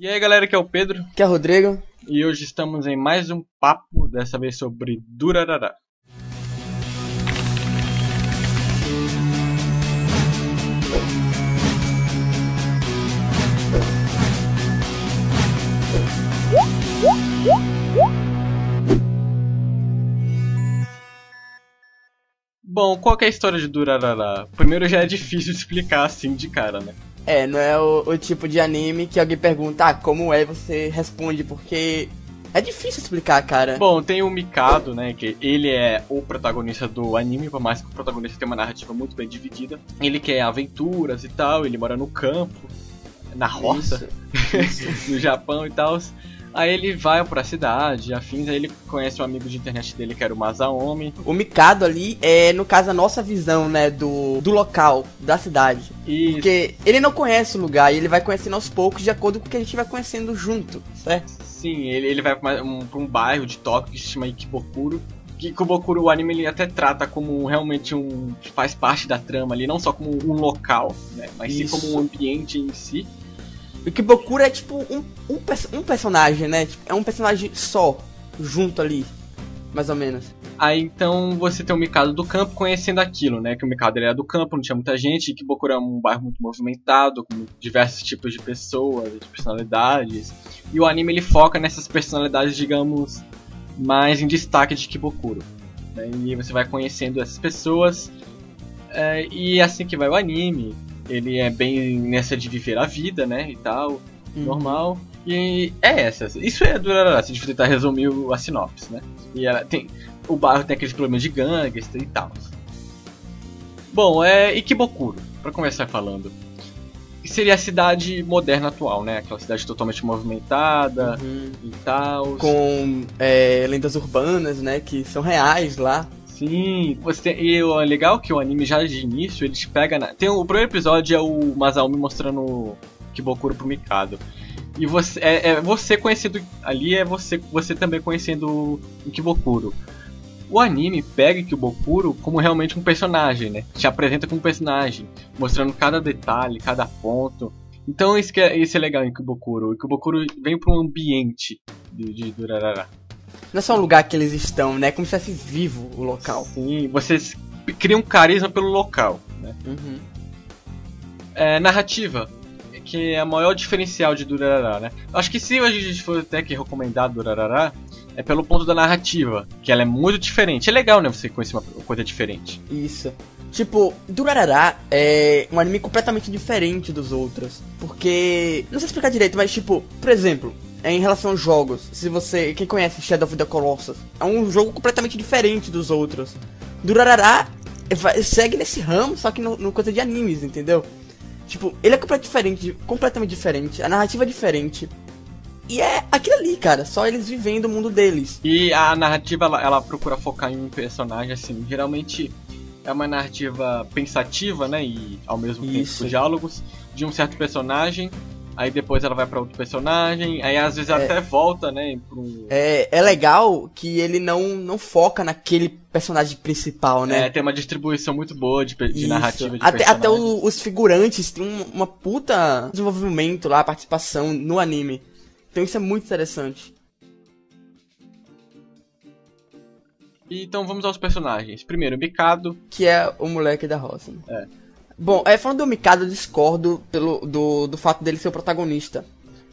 E aí galera, aqui é o Pedro. Que é o Rodrigo. E hoje estamos em mais um papo, dessa vez sobre Durarara. Bom, qual que é a história de Durarara? Primeiro já é difícil explicar assim de cara, né? É, não é o, o, tipo de anime que alguém pergunta, ah, como é, você responde, porque é difícil explicar, cara. Bom, tem o Mikado, né, que ele é o protagonista do anime, por mais que o protagonista tenha uma narrativa muito bem dividida. Ele quer aventuras e tal, ele mora no campo, na roça, isso, isso. no Japão e tal. Aí ele vai pra cidade, afins, aí ele conhece um amigo de internet dele que era o Masaomi. O Mikado ali é, no caso, a nossa visão, né, do, do local, da cidade. Isso. Porque ele não conhece o lugar e ele vai conhecendo aos poucos de acordo com o que a gente vai conhecendo junto, certo? Sim, ele, ele vai pra um, pra um bairro de Tóquio que se chama Ikibokuro. Que Kubokuro, o anime, ele até trata como realmente um. faz parte da trama ali, não só como um local, né? Mas Isso. sim como um ambiente em si. O Kibokuro é tipo um, um, um personagem, né? Tipo, é um personagem só, junto ali, mais ou menos. Aí então você tem o Mikado do campo conhecendo aquilo, né? Que o Mikado ele é do campo, não tinha muita gente, e Kibokuro é um bairro muito movimentado, com diversos tipos de pessoas, de personalidades. E o anime ele foca nessas personalidades, digamos, mais em destaque de Kibokuro. Né? E você vai conhecendo essas pessoas. É, e é assim que vai o anime ele é bem nessa de viver a vida, né, e tal, uhum. normal. E é essa. Isso é Durarara, se a gente tentar resumir a sinopse, né? E ela tem. O bairro tem aqueles problemas de gangster e tal. Bom, é Ikibokuro, para começar falando. Seria a cidade moderna atual, né? Aquela cidade totalmente movimentada uhum. e tal. Com é, lendas urbanas, né? Que são reais lá. Sim, você e o legal que o anime já de início ele te pega na. Tem o, o primeiro episódio é o Masaomi mostrando Kibokuro pro Mikado. E você é, é, você conhecendo ali é você você também conhecendo o Kibokuro. O anime pega Kibokuro como realmente um personagem, né? Te apresenta como personagem, mostrando cada detalhe, cada ponto. Então isso que é, isso é legal em Kibokuro. O Kibokuro vem para um ambiente de, de Durarara. Não é só um lugar que eles estão, né? É como se fosse vivo o local. Sim, vocês criam carisma pelo local, né? Uhum. É, narrativa, que é o maior diferencial de Durarara, né? Acho que se a gente for até que recomendar Durarara, é pelo ponto da narrativa, que ela é muito diferente. É legal, né, você conhecer uma coisa diferente. Isso. Tipo, Durarara é um anime completamente diferente dos outros. Porque. Não sei explicar direito, mas tipo, por exemplo, é em relação aos jogos. Se você. Quem conhece Shadow of the Colossus? É um jogo completamente diferente dos outros. Durarara segue nesse ramo, só que no, no coisa de animes, entendeu? Tipo, ele é completamente diferente, completamente diferente, a narrativa é diferente. E é aquilo ali, cara, só eles vivendo o mundo deles. E a narrativa, ela, ela procura focar em um personagem, assim, geralmente é uma narrativa pensativa, né, e ao mesmo Isso. tempo diálogos de um certo personagem aí depois ela vai para outro personagem, aí às vezes é, até volta, né? Pro... É, é legal que ele não, não foca naquele personagem principal, né? É, tem uma distribuição muito boa de, de narrativa de Até, até o, os figurantes têm uma puta desenvolvimento lá, participação no anime. Então isso é muito interessante. Então vamos aos personagens. Primeiro, Mikado. Que é o moleque da roça. Né? É. Bom, é, falando do Mikado, eu discordo pelo, do, do fato dele ser o protagonista.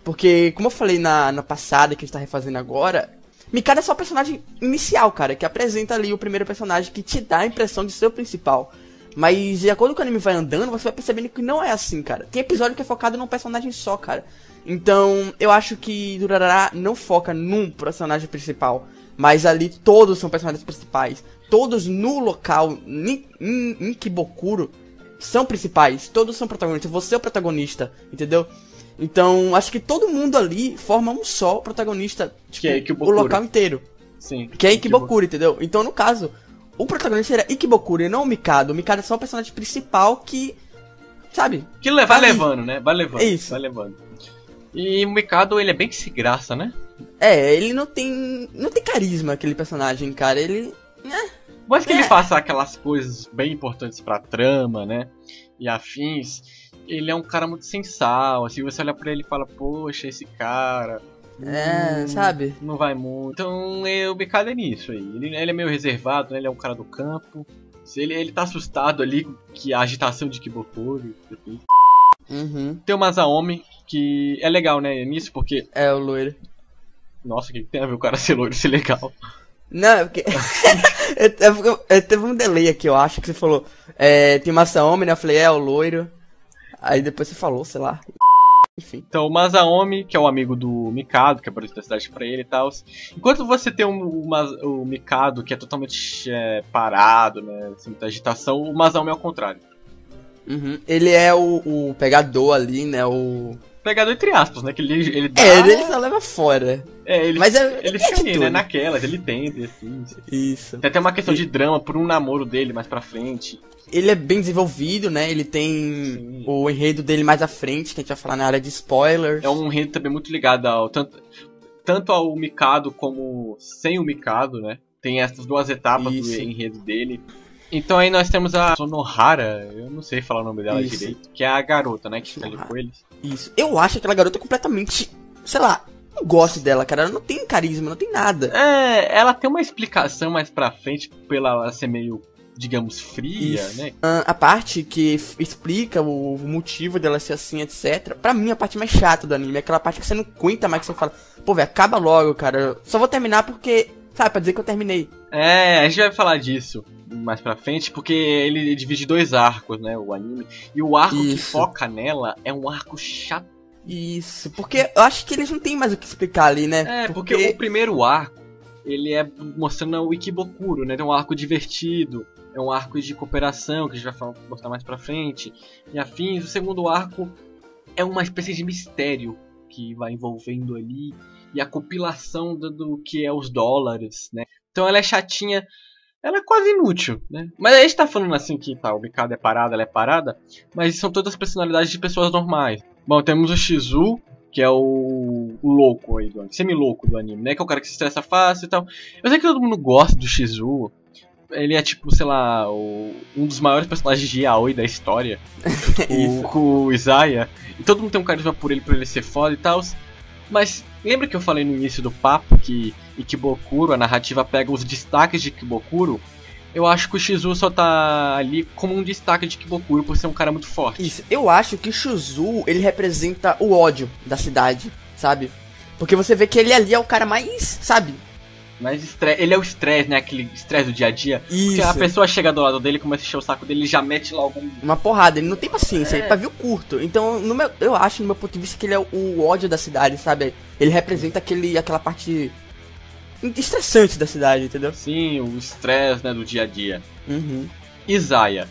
Porque, como eu falei na, na passada, que a gente tá refazendo agora, Mikado é só o personagem inicial, cara, que apresenta ali o primeiro personagem que te dá a impressão de ser o principal. Mas de acordo com o anime vai andando, você vai percebendo que não é assim, cara. Tem episódio que é focado num personagem só, cara. Então, eu acho que Durarara não foca num personagem principal. Mas ali todos são personagens principais. Todos no local, em, Kibokuro, são principais, todos são protagonistas, você é o protagonista, entendeu? Então, acho que todo mundo ali forma um só protagonista, tipo, é o local inteiro. Sim. Que é Ikibokuro, entendeu? Então, no caso, o protagonista era Ikibokuro e não o Mikado. O Mikado é só o personagem principal que, sabe? Que vai ali. levando, né? Vai levando. É isso. Vai levando. E o Mikado, ele é bem que se graça, né? É, ele não tem não tem carisma aquele personagem, cara. Ele, né? Mas que é. ele faça aquelas coisas bem importantes pra trama, né? E afins. ele é um cara muito sensal, assim, você olha pra ele e fala, poxa, esse cara. É, hum, sabe? Não vai muito. Então é, o Mikado é nisso aí. Ele, ele é meio reservado, né? Ele é um cara do campo. Se ele, ele tá assustado ali que a agitação de Kibokuro. enfim. Uhum. Tem o Masaomi, que é legal, né? Nisso, porque. É o loiro. Nossa, o que que tem a ver o cara ser loiro ser legal? Não, é porque. é, é porque- é, teve um delay aqui, eu acho, que você falou. É, tem Masaomi, né? Eu falei, é, o loiro. Aí depois você falou, sei lá. Enfim. Então, o Masaomi, que é o amigo do Mikado, que abriu a cidade pra ele e tal. Enquanto você tem o, o, o Mikado, que é totalmente é, parado, né? Sem muita agitação, o Masaomi é ao contrário. Uhum. Ele é o, o pegador ali, né? O. Pegador entre aspas, né? Que ele, ele dá. É, ele, só leva fora. é, ele, Mas é. ele fica ali, né? Naquelas, ele tenta, e assim. Isso. Tem até uma questão de drama por um namoro dele mais pra frente. Ele é bem desenvolvido, né? Ele tem Sim. o enredo dele mais à frente, que a gente vai falar na área de spoilers. É um enredo também muito ligado ao tanto, tanto ao Mikado como sem o Mikado, né? Tem essas duas etapas Isso. do enredo dele. Então aí nós temos a Sonohara, eu não sei falar o nome dela Isso. direito, que é a garota, né, que tá ali Sonohara. com eles. Isso. Eu acho aquela garota completamente. Sei lá. Não gosto dela, cara. Ela não tem carisma, não tem nada. É, ela tem uma explicação mais pra frente pela ela ser meio, digamos, fria, Isso. né? Ah, a parte que explica o motivo dela ser assim, etc. Pra mim, a parte mais chata do anime é aquela parte que você não aguenta mais que você fala, pô, velho, acaba logo, cara. Eu só vou terminar porque. Sabe, pra dizer que eu terminei. É, a gente vai falar disso mais pra frente, porque ele divide dois arcos, né, o anime. E o arco que Isso. foca nela é um arco chato. Isso. Porque eu acho que eles não tem mais o que explicar ali, né? É, porque, o primeiro arco, ele é mostrando o Ikibokuro, né? Tem um arco divertido, é um arco de cooperação, que a gente vai falar, mostrar mais pra frente, e afins. O segundo arco é uma espécie de mistério que vai envolvendo ali, e a compilação do, do que é os dólares, né? Então ela é chatinha, ela é quase inútil, né? Mas a gente tá falando assim que tá, o Mikado é parada, ela é parada, mas são todas personalidades de pessoas normais. Bom, temos o Shizu, que é o, o louco aí do semi-louco do anime, né? Que é o cara que se estressa fácil e tal. Eu sei que todo mundo gosta do Shizu. Ele é tipo, sei lá, o- um dos maiores personagens de Yaoi da história. O, o Isaiah. E todo mundo tem um carisma por ele, por ele ser foda e tal. Mas lembra que eu falei no início do papo que Ikibokuro, a narrativa pega os destaques de Ikibokuro? Eu acho que o Shizu só tá ali como um destaque de Ikibokuro por ser um cara muito forte. Isso. Eu acho que Shuzu, ele representa o ódio da cidade, sabe? Porque você vê que ele ali é o cara mais, sabe? Mas estre- ele é o estresse, né? Aquele estresse do dia a dia. Isso. Que a pessoa chega do lado dele, começa a encher o saco dele, ele já mete lá algum. Uma porrada, ele não tem paciência, É. ele pavio curto. Então, no meu, eu acho, no meu ponto de vista, que ele é o, o ódio da cidade, sabe? Ele representa aquele, aquela parte estressante da cidade, entendeu? Sim, o estresse, né? Do dia a dia. Uhum. Isaiah.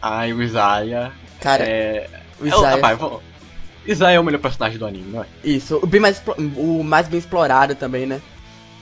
Ai, o Isaiah. Cara, É. o é o- Isaiah, rapaz, vamos- Isaiah é o melhor personagem do anime, não é? isso, o, bem mais, o mais bem explorado também, né?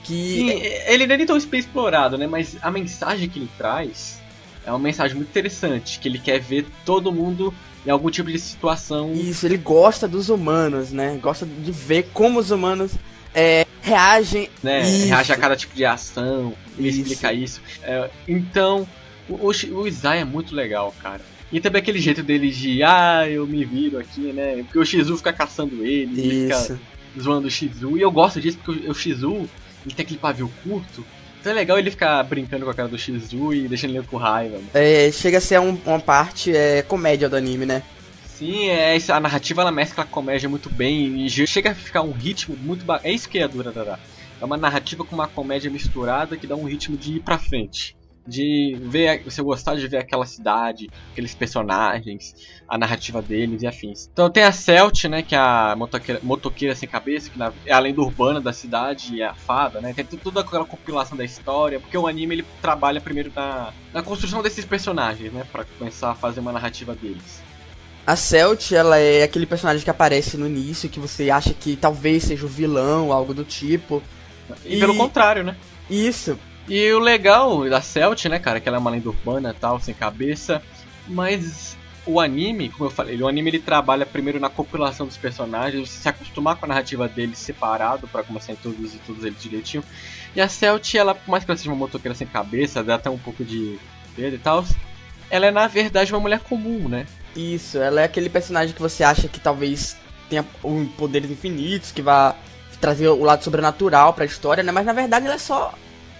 Que Sim, ele não é nem tão bem explorado, né? Mas a mensagem que ele traz é uma mensagem muito interessante. Que ele quer ver todo mundo em algum tipo de situação. Isso, ele gosta dos humanos, né? Gosta de ver como os humanos é, reagem. né? Isso. Reage a cada tipo de ação. Ele Isso. explica isso. É, então, o, o, Isaiah é muito legal, cara. E também aquele jeito dele de, ah, eu me viro aqui, né? Porque o Shizu fica caçando ele, ele fica Isso. zoando o Shizu. E eu gosto disso porque o, o Shizu, ele tem aquele pavio curto. Então é legal ele ficar brincando com a cara do Shizu e deixando ele com raiva. É, chega a ser um- uma parte é, comédia do anime, né? Sim, é, a narrativa ela mescla a comédia muito bem e chega a ficar um ritmo muito ba... É isso que é a Durarara. É uma narrativa com uma comédia misturada que dá um ritmo de ir pra frente. De ver, você gostar de ver aquela cidade, aqueles personagens, a narrativa deles e afins. Então tem a Celt, né, que é a motoqueira, motoqueira sem cabeça, que na- é a lenda urbana da cidade e é a fada, né? Tem toda aquela compilação da história, porque o anime ele trabalha primeiro na, na construção desses personagens, né, Pra começar a fazer uma narrativa deles. A Celt, ela é aquele personagem que aparece no início, que você acha que talvez seja o vilão, algo do tipo. E, E- pelo contrário, né? Isso. E o legal da Celt, né, cara, que ela é uma lenda urbana tal, sem cabeça, mas o anime, como eu falei, o anime ele trabalha primeiro na compilação dos personagens, se acostumar com a narrativa deles separado pra começar a introduzir todos eles direitinho. E a Celt, ela, por mais que ela seja uma motoqueira sem cabeça, dá até um pouco de medo e tal, ela é na verdade uma mulher comum, né? Isso, ela é aquele personagem que você acha que talvez tenha um poderes infinitos, que vai trazer o lado sobrenatural pra história, né? Mas na verdade ela é só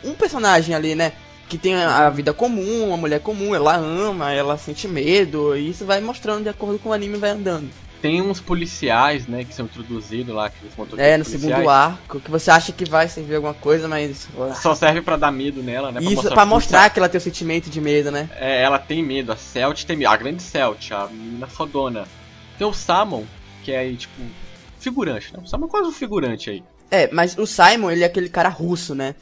um personagem ali, né? Que tem a vida comum, uma mulher comum, ela ama, ela sente medo, e isso vai mostrando de acordo com o anime vai andando. Tem uns policiais, né, que são introduzidos lá, aqueles motoristas É, no policiais. segundo arco, que você acha que vai servir alguma coisa, mas. Só serve pra dar medo nela, né? Isso, pra mostrar que ela tem o sentimento de medo, né? É, ela tem medo, a Celt tem medo, a grande Celt, a menina fodona. Tem o Samon, que é aí, tipo, figurante, né? O Samon é quase um figurante aí. É, mas o Simon, ele é aquele cara russo, né?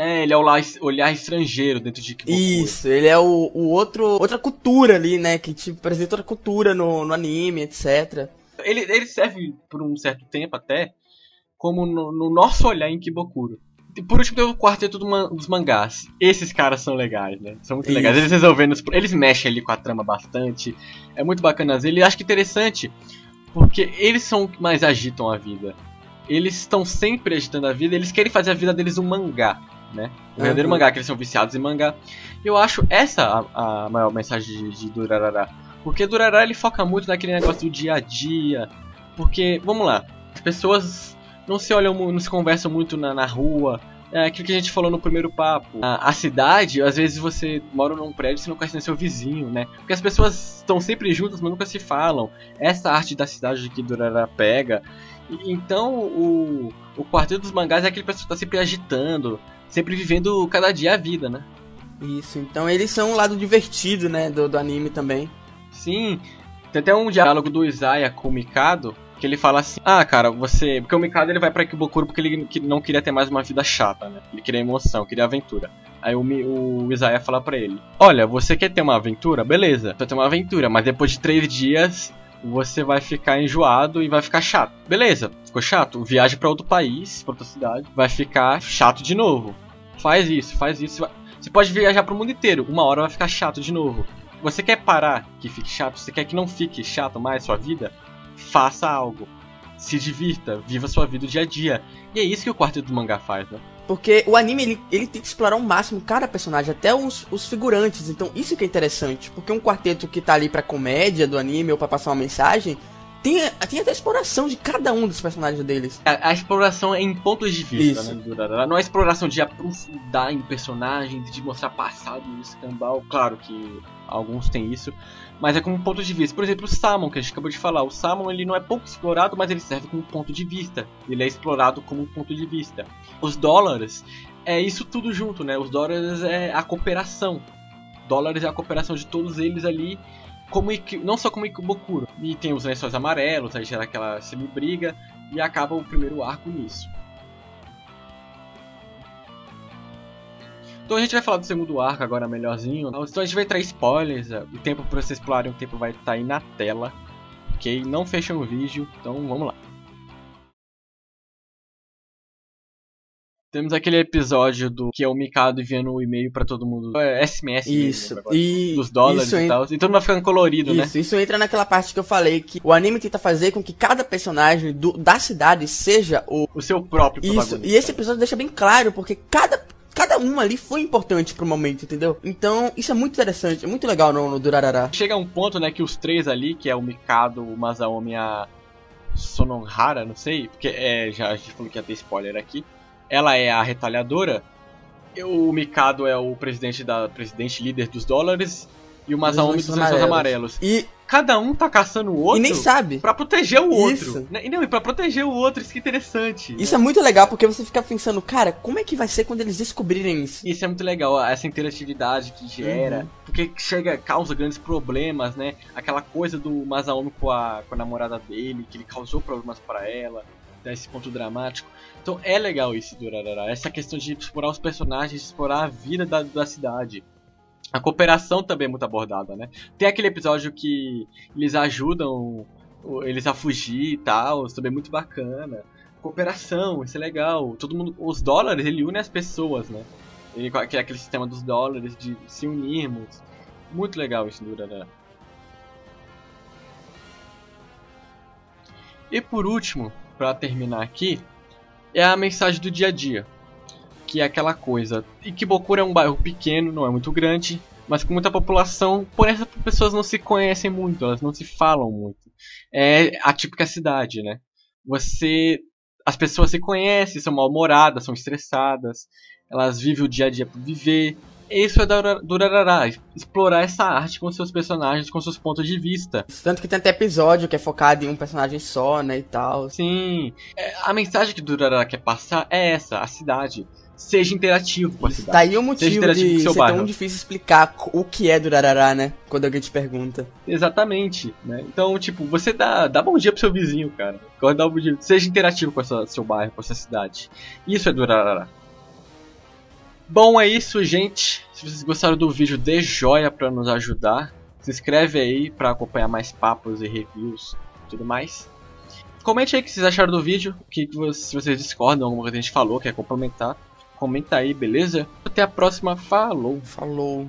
É, ele é o olhar estrangeiro dentro de Kibokuro. Isso, ele é o, o outro. outra cultura ali, né? Que te apresenta outra cultura no, no anime, etc. Ele, ele serve por um certo tempo até como no, no nosso olhar em Kibokuro. E por último tem o quarteto do man- dos mangás. Esses caras são legais, né? São muito Isso. legais. Eles resolvendo. os- Eles mexem ali com a trama bastante. É muito bacana. Ele acho que interessante porque eles são que mais agitam a vida. Eles estão sempre agitando a vida. Eles querem fazer a vida deles um mangá, né? O verdadeiro Uhum. mangá, que eles são viciados em mangá. Eu acho essa a, a maior mensagem de, de Durarara. Porque Durarara ele foca muito naquele negócio do dia a dia. Porque, vamos lá, as pessoas não se olham, não se conversam muito na, na rua. É aquilo que a gente falou no primeiro papo. A, a cidade, às vezes você mora num prédio e você não conhece nem seu vizinho, né? Porque as pessoas estão sempre juntas, mas nunca se falam. Essa arte da cidade que Durarara pega. Então, o, o quarteto dos mangás é aquele pessoa que tá sempre agitando, sempre vivendo cada dia a vida, né? Isso, então eles são um lado divertido, né? Do, do anime também. Sim, tem até um diálogo do Isaiah com o Mikado, que ele fala assim, ah, cara, você... Porque o Mikado ele vai pra Kibokuro porque ele que- não queria ter mais uma vida chata, né? Ele queria emoção, queria aventura. Aí o, o Isaiah fala pra ele, olha, você quer ter uma aventura? Beleza, você ter uma aventura, mas depois de três dias você vai ficar enjoado e vai ficar chato. Beleza, ficou chato? Viaje pra outro país, pra outra cidade, vai ficar chato de novo. Faz isso, faz isso. Você pode viajar pro mundo inteiro, uma hora vai ficar chato de novo. Você quer parar que fique chato? Você quer que não fique chato mais sua vida? Faça algo. Se divirta, viva sua vida o dia a dia. E é isso que o quarteto do mangá faz, né? Porque o anime, ele, ele tem que explorar ao máximo cada personagem, até os, os figurantes. Então, isso que é interessante. Porque um quarteto que tá ali pra comédia do anime ou pra passar uma mensagem, tem, tem até a exploração de cada um dos personagens deles. A, a exploração é em pontos de vista, Isso. né? Não é exploração de aprofundar em personagens, de mostrar passado no escambau. Claro que alguns têm isso. Mas é como ponto de vista. Por exemplo, o Samon, que a gente acabou de falar. O Samon ele não é pouco explorado, mas ele serve como ponto de vista. Ele é explorado como ponto de vista. Os dólares é isso tudo junto, né? Os dólares é a cooperação. Dólares é a cooperação de todos eles ali. Como não só como Ikubokuro. E tem os lençóis amarelos, aí gera aquela semi-briga. E acaba o primeiro arco nisso. Então a gente vai falar do segundo arco agora melhorzinho. Então a gente vai trazer spoilers. é, O tempo para vocês explorarem o tempo vai estar aí na tela. Ok? Não fecham o vídeo. Então vamos lá. Temos aquele episódio do que é o Mikado enviando um e-mail pra todo mundo. É SMS mesmo, Isso. o negócio E dos dólares e tal. E todo mundo vai ficando colorido, né? Isso, isso entra naquela parte que eu falei que o anime tenta fazer com que cada personagem do- da cidade seja o. O seu próprio Isso, e esse episódio deixa bem claro, porque cada, cada um ali foi importante pro momento, entendeu? Então, isso é muito interessante, é muito legal no, no Durarara. Chega um ponto, né, que os três ali, que é o Mikado, o Masaomi e a Sonohara, não sei, porque é, já a gente falou que ia ter spoiler aqui. Ela é a retalhadora. O Mikado é o presidente da presidente líder dos dólares e o Masaomi dos lençóis lençóis amarelos. E, Cada um tá caçando o outro e nem sabe. pra proteger o outro. Isso. Né? E não, e pra proteger o outro, isso que é interessante. Isso é muito legal porque você fica pensando, cara, como é que vai ser quando eles descobrirem isso? Isso é muito legal, essa interatividade que gera, Uhum. porque chega, causa grandes problemas, né? Aquela coisa do Masaomi com a, com a namorada dele, que ele causou problemas pra ela, dá esse ponto dramático. Então é legal isso do essa questão de explorar os personagens, explorar a vida da, da cidade. A cooperação também é muito abordada, né? Tem aquele episódio que eles ajudam eles a fugir e tal, também é muito bacana. Cooperação, isso é legal. Todo mundo, os dólares, ele une as pessoas, né? Ele, é aquele sistema dos dólares, de se unirmos. Muito legal isso do. E por último, pra terminar aqui, é a mensagem do dia a dia. Que é aquela coisa. Ikebukuro é um bairro pequeno, não é muito grande, mas com muita população, porém essas pessoas não se conhecem muito, elas não se falam muito. É a típica cidade, né? Você. As pessoas se conhecem, são mal-humoradas, são estressadas, elas vivem o dia a dia por viver. Isso é Durarará, explorar essa arte com seus personagens, com seus pontos de vista. Tanto que tem até episódio que é focado em um personagem só, né, e tal. Sim, é, a mensagem que Durarará quer passar é essa, a cidade seja interativo com a cidade. Daí o motivo de ser bairro. tão difícil explicar o que é Durarará, né? Quando alguém te pergunta. Exatamente, né? Então, tipo, você dá, dá bom dia pro seu vizinho, cara. Dá um bom dia. Seja interativo com o seu bairro, com a sua cidade. Isso é Durarará. Bom, é isso, gente. Se vocês gostaram do vídeo, dê joia para nos ajudar. Se inscreve aí para acompanhar mais papos e reviews e tudo mais. Comente aí o que vocês acharam do vídeo, que, se vocês discordam, alguma coisa que a gente falou, quer complementar comenta aí, beleza? Até a próxima, falou! Falou!